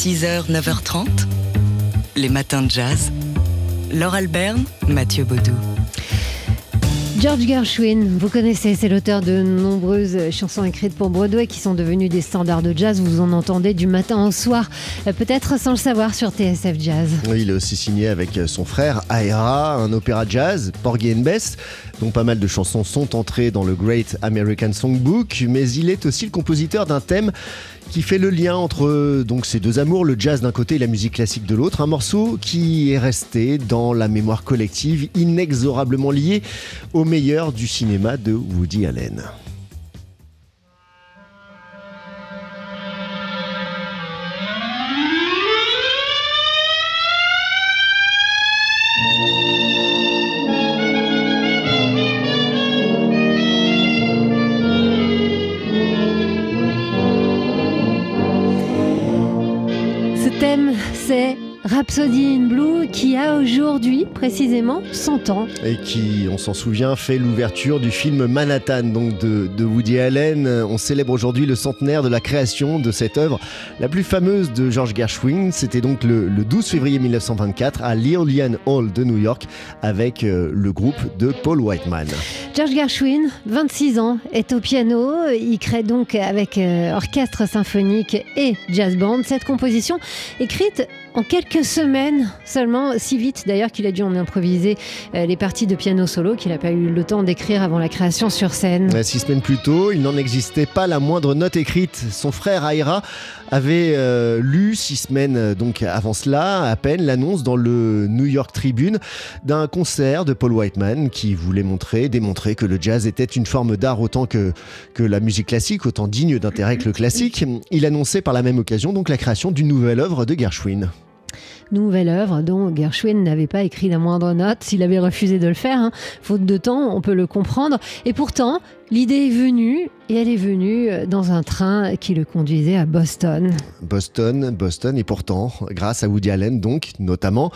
6h, 9h30, les matins de jazz. Laure Alberne, Mathieu Baudou. George Gershwin, vous connaissez, c'est l'auteur de nombreuses chansons écrites pour Broadway qui sont devenues des standards de jazz. Vous en entendez du matin au soir, euh, peut-être sans le savoir sur TSF Jazz. Oui, il est aussi signé avec son frère Aira, un opéra jazz, Porgy and Bess, dont pas mal de chansons sont entrées dans le Great American Songbook, mais il est aussi le compositeur d'un thème qui fait le lien entre donc ces deux amours, le jazz d'un côté et la musique classique de l'autre. Un morceau qui est resté dans la mémoire collective, inexorablement lié au meilleur du cinéma de Woody Allen. Rhapsody in Blue qui a aujourd'hui précisément 100 ans. Et qui, on s'en souvient, fait l'ouverture du film Manhattan donc de, Woody Allen. On célèbre aujourd'hui le centenaire de la création de cette œuvre, la plus fameuse de George Gershwin. C'était donc le, 12 février 1924 à l'Eolian Hall de New York avec euh, le groupe de Paul Whiteman. George Gershwin, 26 ans, est au piano. Il crée donc avec euh, orchestre symphonique et jazz band cette composition écrite en quelques semaines seulement, si vite d'ailleurs qu'il a dû en improviser euh, les parties de piano solo qu'il n'a pas eu le temps d'écrire avant la création sur scène. Six semaines plus tôt, il n'en existait pas la moindre note écrite. Son frère Aira avait euh, lu six semaines euh, donc avant cela à peine l'annonce dans le New York Tribune d'un concert de Paul Whiteman qui voulait montrer, démontrer que le jazz était une forme d'art autant que, que la musique classique, autant digne d'intérêt que le classique. Il annonçait par la même occasion donc la création d'une nouvelle œuvre de Gershwin nouvelle œuvre dont Gershwin n'avait pas écrit la moindre note s'il avait refusé de le faire. Hein. Faute de temps, on peut le comprendre. Et pourtant, l'idée est venue et elle est venue dans un train qui le conduisait à Boston. Boston, Boston, et pourtant, grâce à Woody Allen, donc notamment,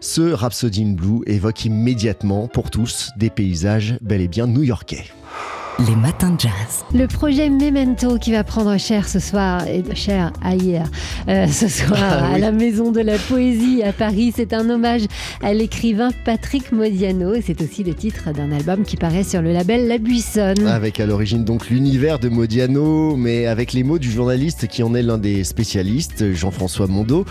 ce Rhapsody in Blue évoque immédiatement pour tous des paysages bel et bien new-yorkais. Les matins de jazz. Le projet Memento qui va prendre cher ce soir, et cher ailleurs, euh, ce soir ah à la Maison de la Poésie à Paris. C'est un hommage à l'écrivain Patrick Modiano. C'est aussi le titre d'un album qui paraît sur le label La Buissonne. Avec à l'origine donc l'univers de Modiano, mais avec les mots du journaliste qui en est l'un des spécialistes, Jean-François Mondo.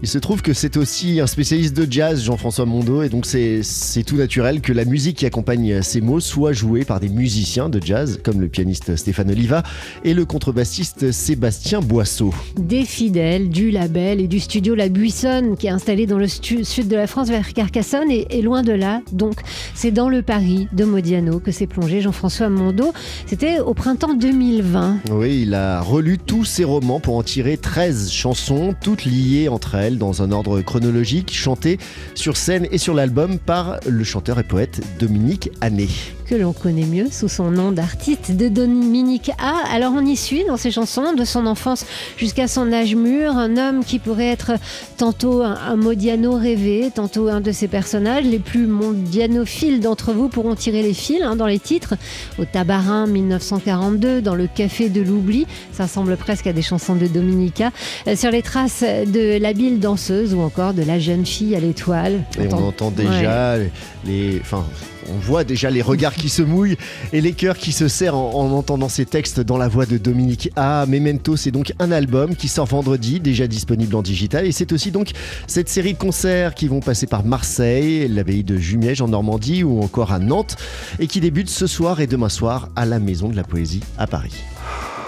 Il se trouve que c'est aussi un spécialiste de jazz, Jean-François Mondo, et donc c'est tout naturel que la musique qui accompagne ces mots soit jouée par des musiciens de jazz, comme le pianiste Stéphane Oliva et le contrebassiste Sébastien Boisseau. Des fidèles du label et du studio La Buissonne, qui est installé dans le sud de la France vers Carcassonne, et, loin de là, donc c'est dans le Paris de Modiano que s'est plongé Jean-François Mondo. C'était au printemps 2020. Oui, il a relu tous ses romans pour en tirer 13 chansons, toutes liées entre elles dans un ordre chronologique, chanté sur scène et sur l'album par le chanteur et poète Dominique Anné que l'on connaît mieux sous son nom d'artiste de Dominique A. Alors on y suit dans ses chansons de son enfance jusqu'à son âge mûr, un homme qui pourrait être tantôt un, Modiano rêvé, tantôt un de ses personnages. Les plus mondianophiles d'entre vous pourront tirer les fils hein, dans les titres. Au Tabarin 1942, dans le Café de l'Oubli, ça ressemble presque à des chansons de Dominica, euh, sur les traces de l'habile danseuse ou encore de la jeune fille à l'étoile. Et on entend déjà les, enfin, on voit déjà les regards qui se mouillent et les cœurs qui se serrent en, entendant ces textes dans la voix de Dominique A. Memento, c'est donc un album qui sort vendredi, déjà disponible en digital. Et c'est aussi donc cette série de concerts qui vont passer par Marseille, l'abbaye de Jumièges en Normandie ou encore à Nantes et qui débute ce soir et demain soir à la Maison de la Poésie à Paris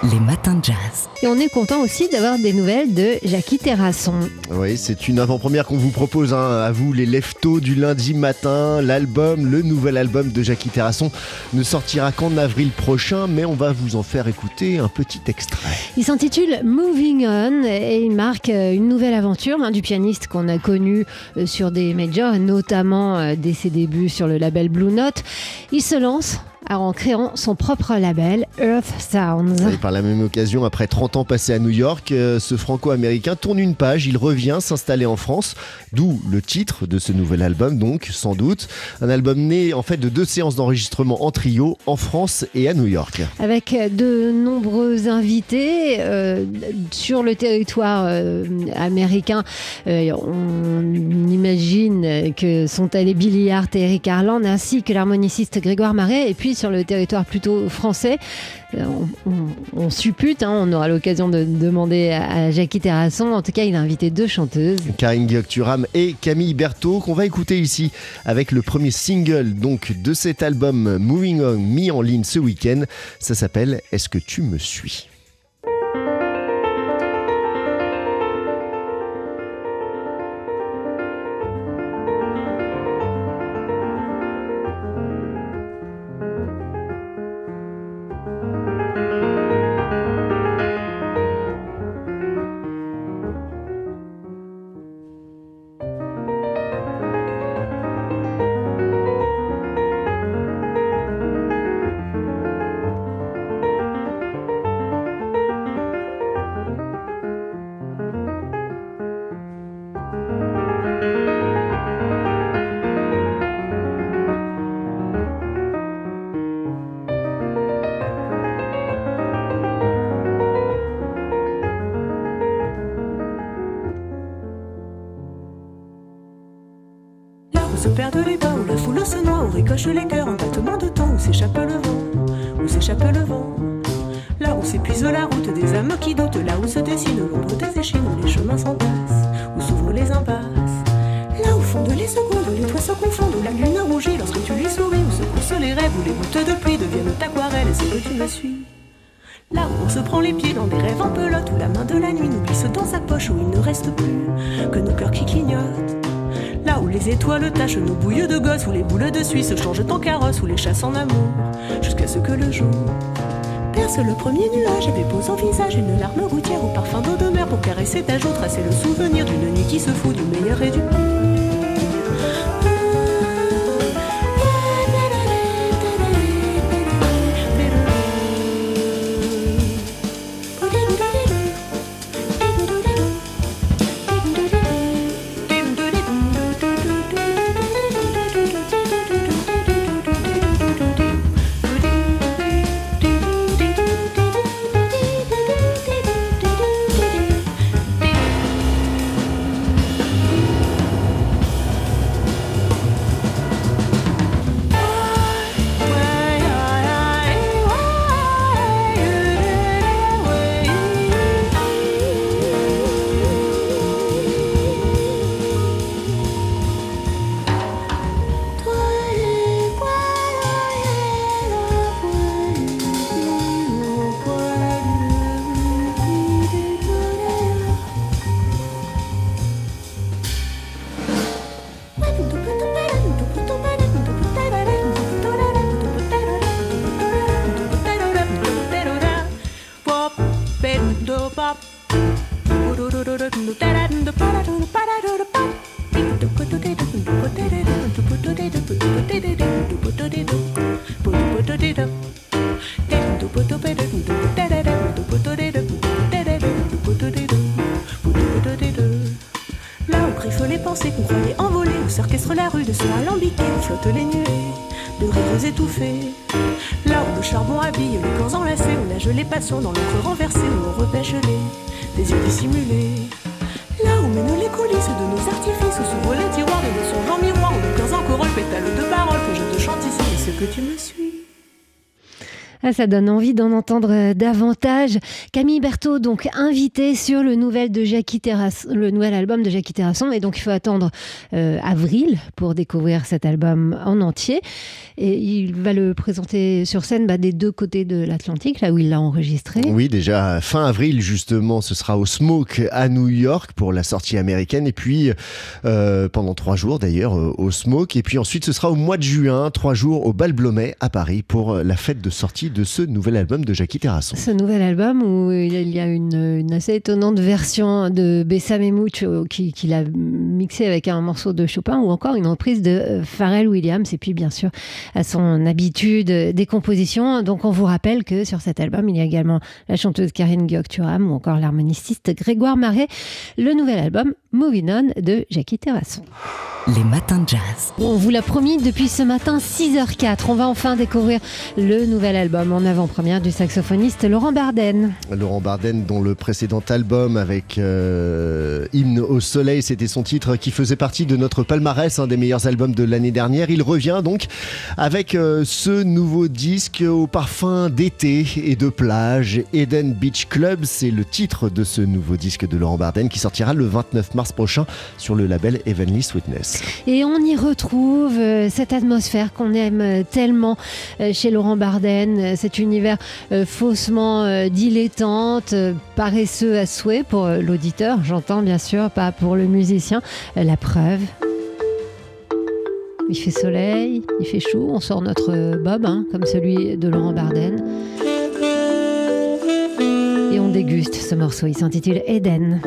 les matins de jazz. Et on est content aussi d'avoir des nouvelles de Jackie Terrasson. Oui, c'est une avant-première qu'on vous propose hein, à vous, les leftos du lundi matin. L'album, le nouvel album de Jackie Terrasson ne sortira qu'en avril prochain, mais on va vous en faire écouter un petit extrait. Il s'intitule Moving On et il marque euh, une nouvelle aventure hein, du pianiste qu'on a connu euh, sur des majors, notamment euh, dès ses débuts sur le label Blue Note. Il se lance en créant son propre label, Earth Sounds. Et par la même occasion, après 30 ans passés à New York, euh, ce franco-américain tourne une page, il revient s'installer en France, d'où le titre de ce nouvel album, donc sans doute. Un album né en fait de deux séances d'enregistrement en trio en France et à New York. Avec de nombreux invités euh, sur le territoire euh, américain, euh, on imagine que sont allés Billy Hart et Eric Harland ainsi que l'harmoniciste Grégoire Marais et puis sur le territoire plutôt français on, suppute, hein, on aura l'occasion de demander à Jackie Terrasson. En tout cas, il a invité deux chanteuses. Karine Guiocturam et Camille Berthaud, qu'on va écouter ici avec le premier single donc, de cet album Moving On, mis en ligne ce week-end. Ça s'appelle Est-ce que tu me suis? Se perdent les pas, où la foule se noie, où ricoche les cœurs en battement de temps, où s'échappe le vent, où s'échappe le vent. Là où s'épuise la route des âmes qui doutent, là où se dessine l'ombre des échines, où les chemins s'entassent, où s'ouvrent les impasses. Là où fondent les secondes, où les toits se confondent, où la lune rougit lorsque tu lui souris, où se coursent les rêves, où les gouttes de pluie deviennent aquarelles, et c'est que tu me suis. Là où on se prend les pieds dans des rêves en pelote, où la main de la nuit nous glisse dans sa poche, où il ne reste plus les étoiles tachent nos bouilles de gosse, où les boules de Suisse changent en carrosse, où les chasses en amour, jusqu'à ce que le jour perce le premier nuage et dépose en visage une larme gouttière au parfum d'eau de mer pour caresser ta joue, tracer le souvenir d'une nuit qui se fout du meilleur et du pire. Là où griffent les pensées qu'on croyait envolées, où s'orchestre la rue de ce alambiqué, où flottent les nuées de rires étouffés. Le charbon habille les corps enlacés, où nagent les passions dans l'encre renversée, où on repêche les des yeux dissimulés. Là où mènent les coulisses de nos artifices, où s'ouvrent les tiroirs de nos songes en miroir, où nos cœurs en corolle pétales de paroles que je te chante ici, est-ce que tu me suis ah, ça donne envie d'en entendre euh, davantage. Camille Berthaud, donc invitée sur le nouvel de Jackie album de Jackie Terrasson, et donc il faut attendre euh, avril pour découvrir cet album en entier. Et il va le présenter sur scène bah, des deux côtés de l'Atlantique, là où il l'a enregistré. Oui, déjà fin avril justement, ce sera au Smoke à New York pour la sortie américaine, et puis euh, pendant trois jours d'ailleurs au Smoke, et puis ensuite ce sera au mois de juin, trois jours au Bal Blomet à Paris pour la fête de sortie de ce nouvel album de Jackie Terrasson. Ce nouvel album où il y a une, une assez étonnante version de Bessam et Mouch qu'il a mixé avec un morceau de Chopin ou encore une reprise de euh, Pharrell Williams et puis bien sûr à son habitude des compositions. Donc on vous rappelle que sur cet album il y a également la chanteuse Karine Guillaume ou encore l'harmoniciste Grégoire Marais. Le nouvel album Moving On de Jackie Terrasson. Les matins de jazz. On vous l'a promis depuis ce matin 6h04. On va enfin découvrir le nouvel album en avant-première du saxophoniste Laurent Barden. Laurent Barden, dont le précédent album avec euh, Hymne au soleil, c'était son titre qui faisait partie de notre palmarès, un des meilleurs albums de l'année dernière. Il revient donc avec euh, ce nouveau disque au parfum d'été et de plage. Eden Beach Club, c'est le titre de ce nouveau disque de Laurent Barden qui sortira le 29 mars prochain sur le label Heavenly Sweetness. Et on y retrouve euh, cette atmosphère qu'on aime tellement chez Laurent Barden, cet univers faussement dilettante, paresseux à souhait pour l'auditeur, j'entends bien sûr, pas pour le musicien. La preuve. Il fait soleil, il fait chaud, on sort notre bob, hein, comme celui de Laurent Barden. Et on déguste ce morceau, il s'intitule Eden.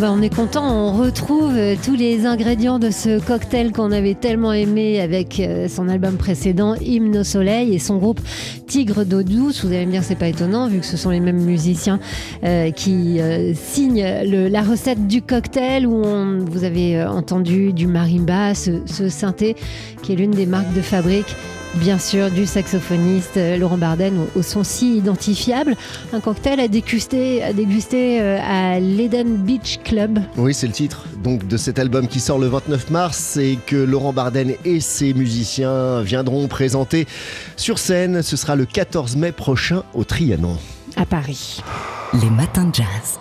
Ben, on est content, on retrouve euh, tous les ingrédients de ce cocktail qu'on avait tellement aimé avec euh, son album précédent, Hymne au soleil, et son groupe Tigre d'eau douce. Vous allez me dire, c'est pas étonnant, vu que ce sont les mêmes musiciens euh, qui signent la recette du cocktail, où vous avez entendu du marimba, ce, ce synthé, qui est l'une des marques de fabrique bien sûr, du saxophoniste euh, Laurent Barden au, son si identifiable. Un cocktail à déguster, à, déguster euh, à l'Eden Beach Club. Oui, c'est le titre donc de cet album qui sort le 29 mars et que Laurent Barden et ses musiciens viendront présenter sur scène. Ce sera le 14 mai prochain au Trianon. à Paris. Les matins de jazz.